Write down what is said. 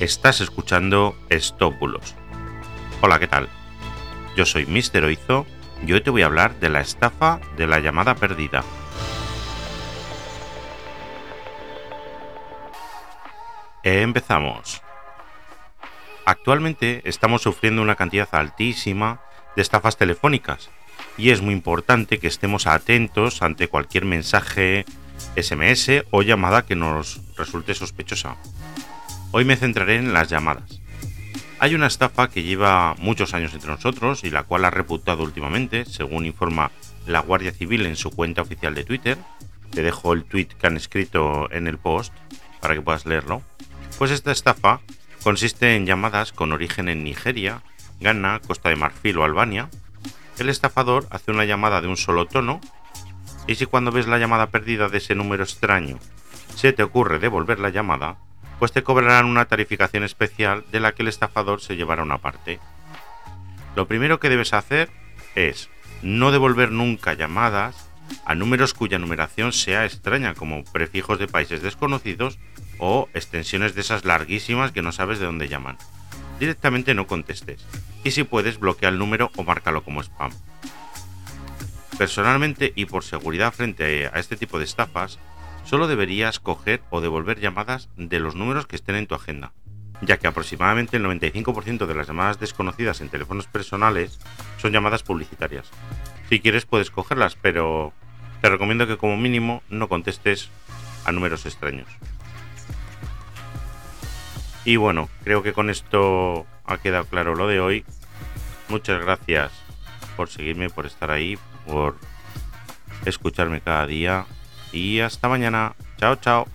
Estás escuchando Estópulos. Hola, ¿qué tal? Yo soy Mister Oizo y hoy te voy a hablar de la estafa de la llamada perdida. Empezamos. Actualmente estamos sufriendo una cantidad altísima de estafas telefónicas y es muy importante que estemos atentos ante cualquier mensaje, SMS o llamada que nos resulte sospechosa. Hoy me centraré en las llamadas. Hay una estafa que lleva muchos años entre nosotros y la cual ha reputado últimamente, según informa la Guardia Civil en su cuenta oficial de Twitter. Te dejo el tweet que han escrito en el post para que puedas leerlo. Pues esta estafa consiste en llamadas con origen en Nigeria, Ghana, Costa de Marfil o Albania. El estafador hace una llamada de un solo tono y si cuando ves la llamada perdida de ese número extraño se te ocurre devolver la llamada, pues te cobrarán una tarificación especial de la que el estafador se llevará una parte. Lo primero que debes hacer es no devolver nunca llamadas a números cuya numeración sea extraña, como prefijos de países desconocidos o extensiones de esas larguísimas que no sabes de dónde llaman. Directamente no contestes y si puedes bloquea el número o márcalo como spam. Personalmente y por seguridad frente a este tipo de estafas, solo deberías coger o devolver llamadas de los números que estén en tu agenda, ya que aproximadamente el 95% de las llamadas desconocidas en teléfonos personales son llamadas publicitarias. Si quieres puedes cogerlas, pero te recomiendo que como mínimo no contestes a números extraños. Y bueno, creo que con esto ha quedado claro lo de hoy. Muchas gracias por seguirme, por estar ahí, por escucharme cada día. Y hasta mañana. Chao, chao.